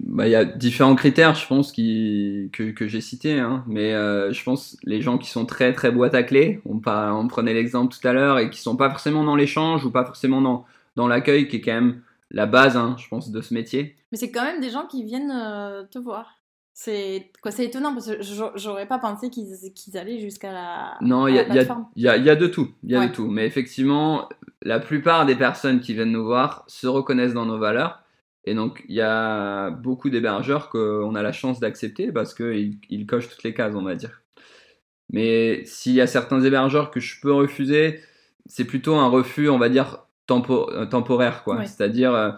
Bah, Il y a différents critères, je pense, qui, que, que j'ai cités. Hein. Mais euh, je pense les gens qui sont très très boîte à clés, on, par- on prenait l'exemple tout à l'heure, et qui sont pas forcément dans l'échange ou pas forcément dans, dans l'accueil, qui est quand même la base, hein, je pense, de ce métier.
Mais c'est quand même des gens qui viennent euh, te voir. C'est quoi C'est étonnant parce que j'aurais pas pensé qu'ils allaient jusqu'à la.
Non, il y, y, a, y, a de tout. Il y a de tout. Mais effectivement, la plupart des personnes qui viennent nous voir se reconnaissent dans nos valeurs. Et donc, il y a beaucoup d'hébergeurs qu'on a la chance d'accepter parce qu'ils ils cochent toutes les cases, on va dire. Mais s'il y a certains hébergeurs que je peux refuser, c'est plutôt un refus, on va dire, euh, temporaire. quoi. C'est-à-dire, euh,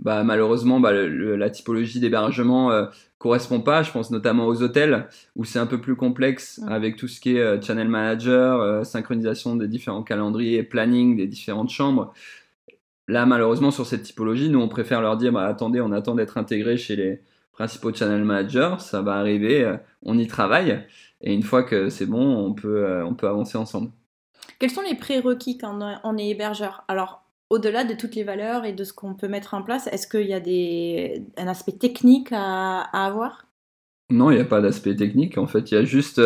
bah, malheureusement, bah, la typologie d'hébergement euh, correspond pas. Je pense notamment aux hôtels où c'est un peu plus complexe avec tout ce qui est channel manager, synchronisation des différents calendriers, planning des différentes chambres. Là, malheureusement, sur cette typologie, nous, on préfère leur dire bah, attendez, on attend d'être intégré chez les principaux channel managers, ça va arriver, on y travaille. Et une fois que c'est bon, on peut, on peut avancer ensemble.
Quels sont les prérequis quand on est hébergeur? Alors, au-delà de toutes les valeurs et de ce qu'on peut mettre en place, est-ce qu'il y a des... un aspect technique à, avoir?
Non, il n'y a pas d'aspect technique. En fait, il y a juste,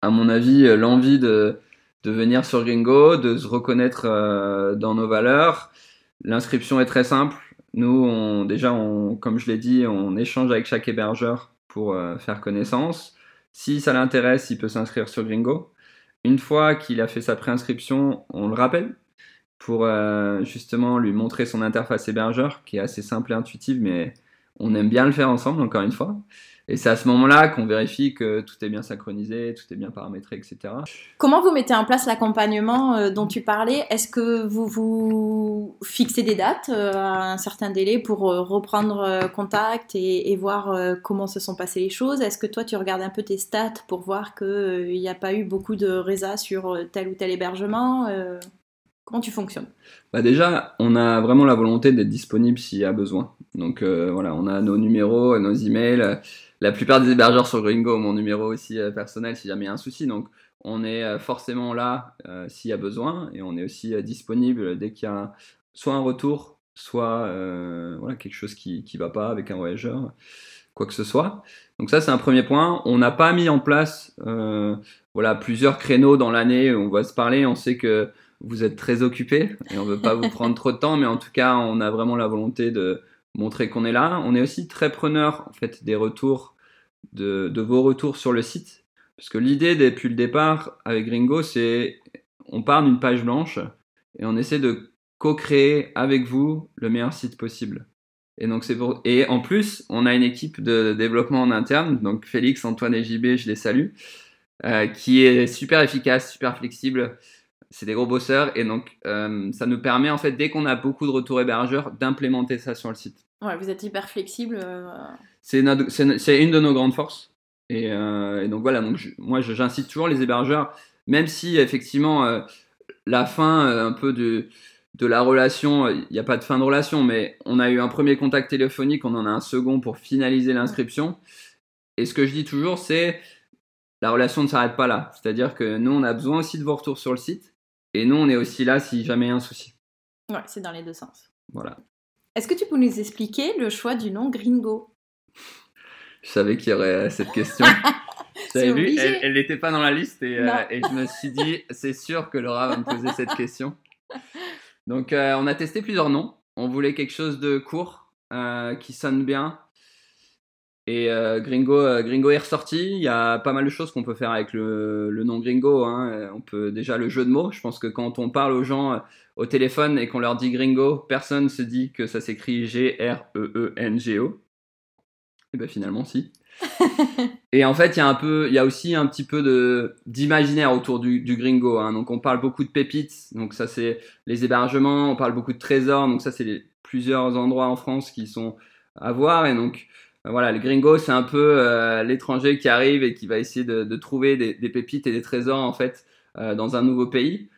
à mon avis, l'envie de, de venir sur Gringo, de se reconnaître euh, dans nos valeurs. L'inscription est très simple. Nous, déjà, comme je l'ai dit, on échange avec chaque hébergeur pour euh, faire connaissance. Si ça l'intéresse, il peut s'inscrire sur Gringo. Une fois qu'il a fait sa préinscription, on le rappelle pour euh, justement lui montrer son interface hébergeur qui est assez simple et intuitive, mais on aime bien le faire ensemble, encore une fois. Et c'est à ce moment-là qu'on vérifie que tout est bien synchronisé, tout est bien paramétré, etc.
Comment vous mettez en place l'accompagnement euh, dont tu parlais? Est-ce que vous vous fixez des dates euh, à un certain délai pour reprendre contact et, voir comment se sont passées les choses? Est-ce que toi tu regardes un peu tes stats pour voir qu'il n'y a pas eu beaucoup de résas sur tel ou tel hébergement Comment tu fonctionnes?
Bah Déjà, on a vraiment la volonté d'être disponible s'il y a besoin. Donc euh, voilà, on a nos numéros, nos emails. La plupart des hébergeurs sur Gringo ont mon numéro aussi euh, personnel si jamais il y a un souci. Donc on est euh, forcément là s'il y a besoin et on est aussi disponible dès qu'il y a soit un retour, soit voilà, quelque chose qui ne va pas avec un voyageur, quoi que ce soit. Donc ça c'est un premier point. On n'a pas mis en place voilà, plusieurs créneaux dans l'année où on va se parler. On sait que vous êtes très occupé et on veut pas vous prendre trop de temps, mais en tout cas, on a vraiment la volonté de montrer qu'on est là. On est aussi très preneur en fait des retours, de, vos retours sur le site, parce que l'idée depuis le départ avec Gringo, c'est on part d'une page blanche et on essaie de co-créer avec vous le meilleur site possible. Et donc c'est pour... et en plus, on a une équipe de développement en interne, donc Félix, Antoine et JB, je les salue, euh, qui est super efficace, super flexible c'est des gros bosseurs et donc euh, ça nous permet en fait dès qu'on a beaucoup de retours hébergeurs d'implémenter ça sur le site.
Ouais, vous êtes hyper flexible. Euh.
C'est une de nos grandes forces et, euh, donc voilà donc moi j'incite toujours les hébergeurs même si effectivement la fin un peu de de la relation, il n'y a pas de fin de relation, mais on a eu un premier contact téléphonique, on en a un second pour finaliser l'inscription. Et ce que je dis toujours, c'est la relation ne s'arrête pas là. C'est-à-dire que nous, on a besoin aussi de vos retours sur le site. Et nous, on est aussi là si jamais il y a un souci.
Ouais, c'est dans les deux sens.
Voilà.
Est-ce que tu peux nous expliquer le choix du nom Gringo?
Je savais qu'il y aurait cette question. vu, elle n'était pas dans la liste et, euh, et, je me suis dit, c'est sûr que Laura va me poser cette question. Donc, euh, on a testé plusieurs noms. On voulait quelque chose de court, euh, qui sonne bien, et euh, Gringo, euh, Gringo est ressorti. Il y a pas mal de choses qu'on peut faire avec le, le nom Gringo. Hein. Euh, on peut déjà le jeu de mots. Je pense que quand on parle aux gens au téléphone et qu'on leur dit Gringo, personne se dit que ça s'écrit G-R-E-E-N-G-O. Et ben finalement, si. et en fait, il y a un peu, il y a aussi un petit peu de d'imaginaire autour du, du Gringo. Hein. Donc, on parle beaucoup de pépites. Donc, ça c'est les hébergements. On parle beaucoup de trésors. Donc, ça c'est plusieurs endroits en France qui sont à voir. Et donc, voilà, le gringo, c'est un peu euh, l'étranger qui arrive et qui va essayer de, trouver des, pépites et des trésors en fait euh, dans un nouveau pays.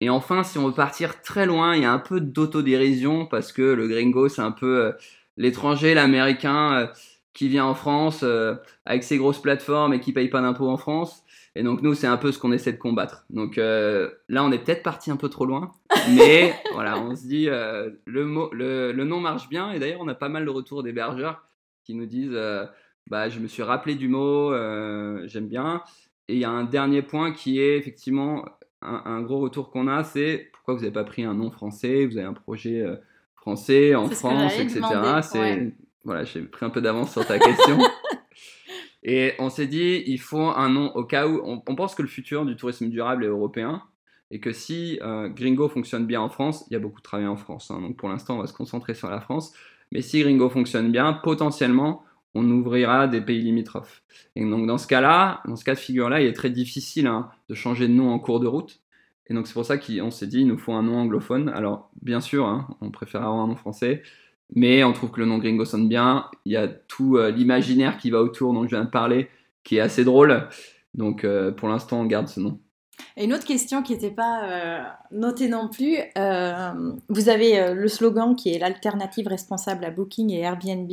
Et enfin, si on veut partir très loin, il y a un peu d'autodérision parce que le gringo, c'est un peu euh, l'étranger, l'américain qui vient en France avec ses grosses plateformes et qui paye pas d'impôts en France. Et donc nous, c'est un peu ce qu'on essaie de combattre. Donc là, on est peut-être parti un peu trop loin, mais voilà, on se dit le, mot, le, le nom marche bien. Et d'ailleurs, on a pas mal de retours d'hébergeurs qui nous disent euh, bah, Je me suis rappelé du mot, euh, j'aime bien. Et il y a un dernier point qui est effectivement un, gros retour qu'on a c'est pourquoi vous n'avez pas pris un nom français Vous avez un projet euh, français en France, etc. C'est voilà, j'ai pris un peu d'avance sur ta question. Et on s'est dit, il faut un nom au cas où. On, pense que le futur du tourisme durable est européen et que si euh, Gringo fonctionne bien en France, il y a beaucoup de travail en France. Hein, donc pour l'instant, on va se concentrer sur la France. Mais si Gringo fonctionne bien, potentiellement, on ouvrira des pays limitrophes. Et donc dans ce cas-là, dans ce cas de figure-là, il est très difficile hein, de changer de nom en cours de route. Et donc c'est pour ça qu'on s'est dit, il nous faut un nom anglophone. Alors bien sûr, hein, on préfère avoir un nom français, mais on trouve que le nom Gringo sonne bien. Il y a tout euh, l'imaginaire qui va autour dont je viens de parler, qui est assez drôle. Donc euh, pour l'instant, on garde ce nom.
Et une autre question qui n'était pas euh, notée non plus, vous avez le slogan qui est l'alternative responsable à Booking et Airbnb.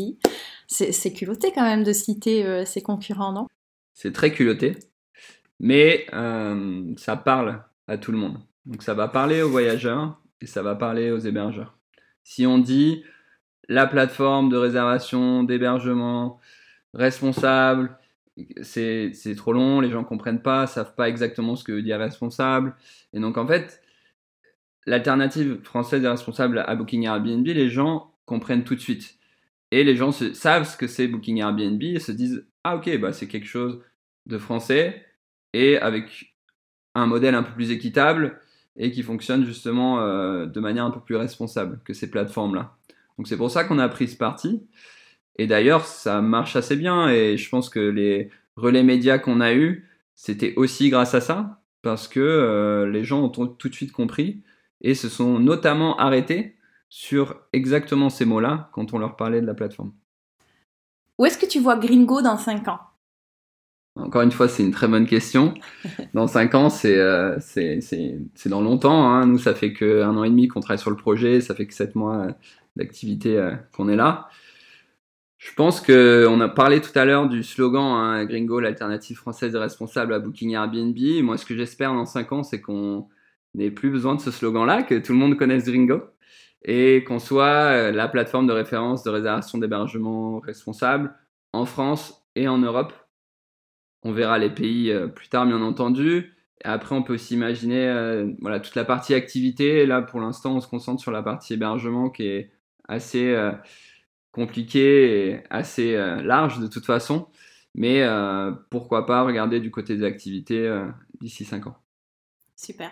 C'est culotté quand même de citer ses concurrents, non?
C'est très culotté, mais ça parle à tout le monde. Donc ça va parler aux voyageurs et ça va parler aux hébergeurs. Si on dit la plateforme de réservation, d'hébergement, responsable. C'est trop long, les gens comprennent pas, savent pas exactement ce que veut dire responsable. Et donc en fait, l'alternative française et responsable à Booking Airbnb, les gens comprennent tout de suite. Et les gens savent ce que c'est Booking Airbnb et se disent ah ok bah c'est quelque chose de français et avec un modèle un peu plus équitable et qui fonctionne justement euh, de manière un peu plus responsable que ces plateformes là. Donc c'est pour ça qu'on a pris ce parti. Et d'ailleurs, ça marche assez bien. Et je pense que les relais médias qu'on a eus, c'était aussi grâce à ça, parce que euh, les gens ont tout de suite compris et se sont notamment arrêtés sur exactement ces mots-là quand on leur parlait de la plateforme.
Où est-ce que tu vois Gringo dans 5 ans?
Encore une fois, c'est une très bonne question. Dans 5 ans, euh, c'est dans longtemps. Hein. Nous, ça fait qu'un an et demi qu'on travaille sur le projet, ça fait que 7 mois d'activité euh, qu'on est là. Je pense qu'on a parlé tout à l'heure du slogan hein, Gringo, l'alternative française responsable à Booking Airbnb. Moi, ce que j'espère dans 5 ans, c'est qu'on n'ait plus besoin de ce slogan-là, que tout le monde connaisse Gringo et qu'on soit euh, la plateforme de référence de réservation d'hébergement responsable en France et en Europe. On verra les pays euh, plus tard, bien entendu. Après, on peut aussi imaginer voilà, toute la partie activité. là, pour l'instant, on se concentre sur la partie hébergement qui est assez euh, compliqué et assez euh, large de toute façon. Mais euh, pourquoi pas regarder du côté des activités d'ici 5 ans.
Super.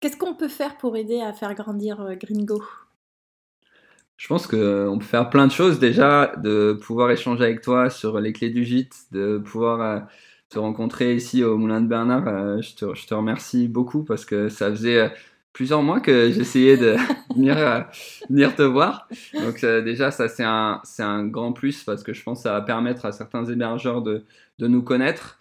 Qu'est-ce qu'on peut faire pour aider à faire grandir Gringo?
Je pense qu'on peut faire plein de choses déjà, de pouvoir échanger avec toi sur les clés du gîte, de pouvoir te rencontrer ici au Moulin de Bernard. je, te, je, te, remercie beaucoup parce que ça faisait plusieurs mois que j'essayais de venir, euh, venir te voir. Donc euh, déjà, ça c'est un, c'est un grand plus parce que je pense que ça va permettre à certains hébergeurs de, de nous connaître.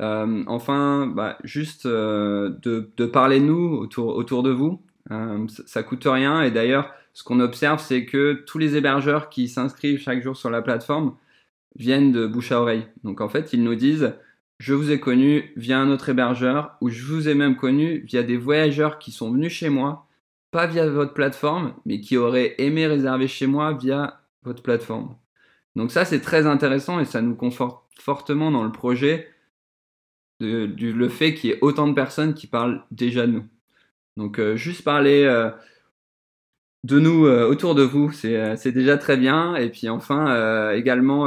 Euh, enfin, bah, juste de, de, parler de nous autour, autour de vous. Ça, ça coûte rien et d'ailleurs, ce qu'on observe, c'est que tous les hébergeurs qui s'inscrivent chaque jour sur la plateforme viennent de bouche à oreille. Donc en fait, ils nous disent je vous ai connu via un autre hébergeur ou je vous ai même connu via des voyageurs qui sont venus chez moi, pas via votre plateforme, mais qui auraient aimé réserver chez moi via votre plateforme. Donc ça, c'est très intéressant et ça nous conforte fortement dans le projet du, le fait qu'il y ait autant de personnes qui parlent déjà de nous. Donc euh, juste parler euh, de nous euh, autour de vous, euh, c'est déjà très bien. Et puis enfin, euh, également,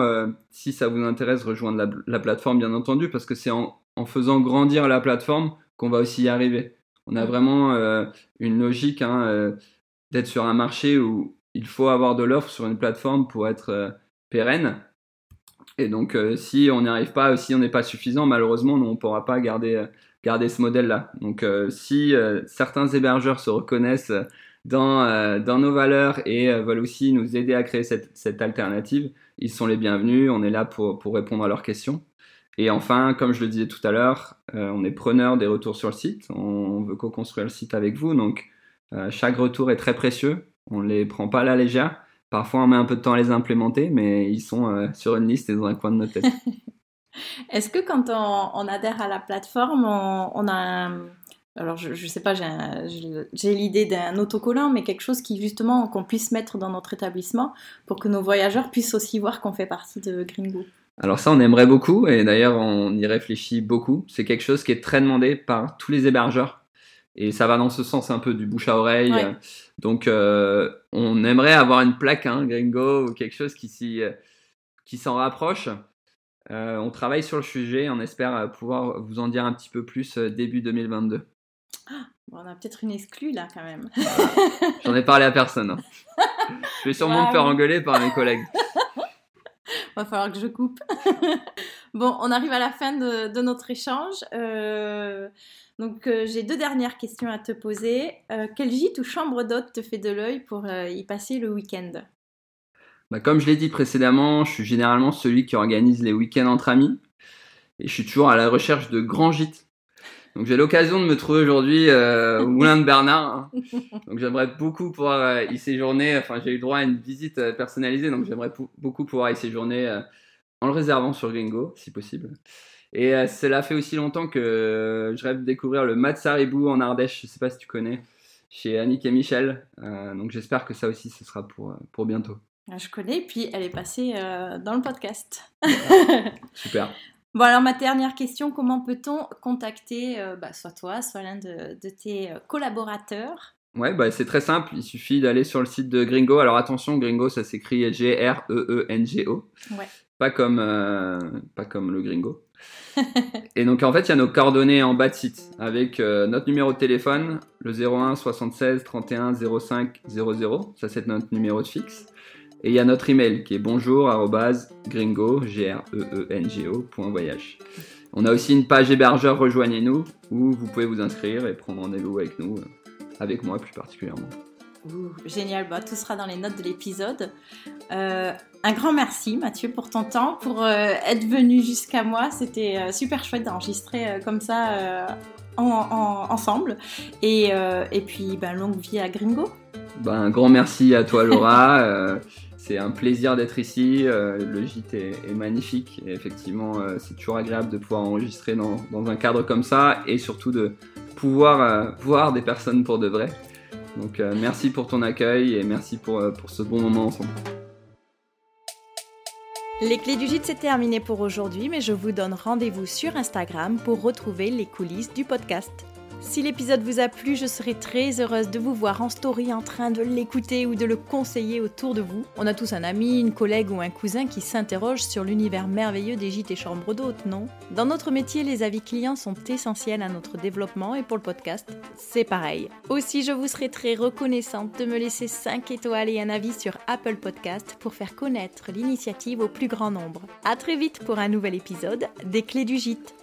si ça vous intéresse, rejoindre la, plateforme, bien entendu, parce que c'est en, faisant grandir la plateforme qu'on va aussi y arriver. On a vraiment une logique hein, d'être sur un marché où il faut avoir de l'offre sur une plateforme pour être pérenne. Et donc, si on n'y arrive pas, si on n'est pas suffisant, malheureusement, on ne pourra pas garder, garder ce modèle-là. Donc, si certains hébergeurs se reconnaissent dans, euh, dans nos valeurs et euh, veulent aussi nous aider à créer cette, alternative, ils sont les bienvenus. On est là pour, pour, répondre à leurs questions. Et enfin, comme je le disais tout à l'heure, euh, on est preneur des retours sur le site. On, veut co-construire le site avec vous. Donc, chaque retour est très précieux. On ne les prend pas à la légère. Parfois, on met un peu de temps à les implémenter, mais ils sont sur une liste et dans un coin de notre tête.
Est-ce que quand on, on, adhère à la plateforme, on, on a un alors je, ne sais pas, j'ai l'idée d'un autocollant, mais quelque chose qui justement qu'on puisse mettre dans notre établissement pour que nos voyageurs puissent aussi voir qu'on fait partie de Gringo.
Alors ça, on aimerait beaucoup, et d'ailleurs on y réfléchit beaucoup. C'est quelque chose qui est très demandé par tous les hébergeurs, et ça va dans ce sens un peu du bouche à oreille. Donc euh, on aimerait avoir une plaque, hein, Gringo, ou quelque chose qui s'en rapproche. on travaille sur le sujet, on espère pouvoir vous en dire un petit peu plus début 2022.
on a peut-être une exclue là quand même.
J'en ai parlé à personne. Hein. Je vais sûrement me faire engueuler par mes collègues.
Va falloir que je coupe. bon, on arrive à la fin de, notre échange. Euh, donc, euh, j'ai deux dernières questions à te poser. Euh, quel gîte ou chambre d'hôte te fait de l'œil pour y passer le week-end?
Bah, Comme je l'ai dit précédemment, je suis généralement celui qui organise les week-ends entre amis. Et je suis toujours à la recherche de grands gîtes donc j'ai l'occasion de me trouver aujourd'hui euh, au Moulin de Bernard. Hein. Donc j'aimerais beaucoup pouvoir euh, y séjourner. Enfin j'ai eu droit à une visite euh, personnalisée, donc j'aimerais beaucoup pouvoir y séjourner euh, en le réservant sur Gringo, si possible. Et cela fait aussi longtemps que je rêve de découvrir le Matsaribou en Ardèche. Je sais pas si tu connais, chez Annick et Michel. donc j'espère que ça aussi ce sera pour, pour bientôt.
Ah, je connais, puis elle est passée dans le podcast.
Super.
Bon, alors ma dernière question, comment peut-on contacter euh, bah, soit toi, soit l'un de, tes euh, collaborateurs?
Ouais, bah, c'est très simple, il suffit d'aller sur le site de Gringo. Alors attention, Gringo, ça s'écrit G-R-E-E-N-G-O. Ouais. Pas, comme, euh, pas comme le Gringo. et donc en fait, il y a nos coordonnées en bas de site avec notre numéro de téléphone, le 01 76 31 05 00. Ça, c'est notre numéro de fixe. Et il y a notre email qui est bonjour@gringo g r e e. On a aussi une page hébergeur rejoignez-nous où vous pouvez vous inscrire et prendre rendez-vous avec nous, euh, avec moi plus particulièrement.
génial, bah, tout sera dans les notes de l'épisode. Euh, un grand merci Mathieu pour ton temps, pour euh, être venu jusqu'à moi. C'était super chouette d'enregistrer comme ça ensemble. Et, et puis ben, longue vie à Gringo.
Ben, un grand merci à toi Laura. C'est un plaisir d'être ici. Euh, le gîte est, magnifique et effectivement, euh, c'est toujours agréable de pouvoir enregistrer dans, un cadre comme ça et surtout de pouvoir euh, voir des personnes pour de vrai. Donc, merci pour ton accueil et merci pour, pour ce bon moment ensemble.
Les clés du gîte, c'est terminé pour aujourd'hui, mais je vous donne rendez-vous sur Instagram pour retrouver les coulisses du podcast. Si l'épisode vous a plu, je serai très heureuse de vous voir en story en train de l'écouter ou de le conseiller autour de vous. On a tous un ami, une collègue ou un cousin qui s'interroge sur l'univers merveilleux des gîtes et chambres d'hôtes, non? Dans notre métier, les avis clients sont essentiels à notre développement et pour le podcast, c'est pareil. Aussi, je vous serai très reconnaissante de me laisser 5 étoiles et un avis sur Apple Podcast pour faire connaître l'initiative au plus grand nombre. A très vite pour un nouvel épisode des Clés du gîte.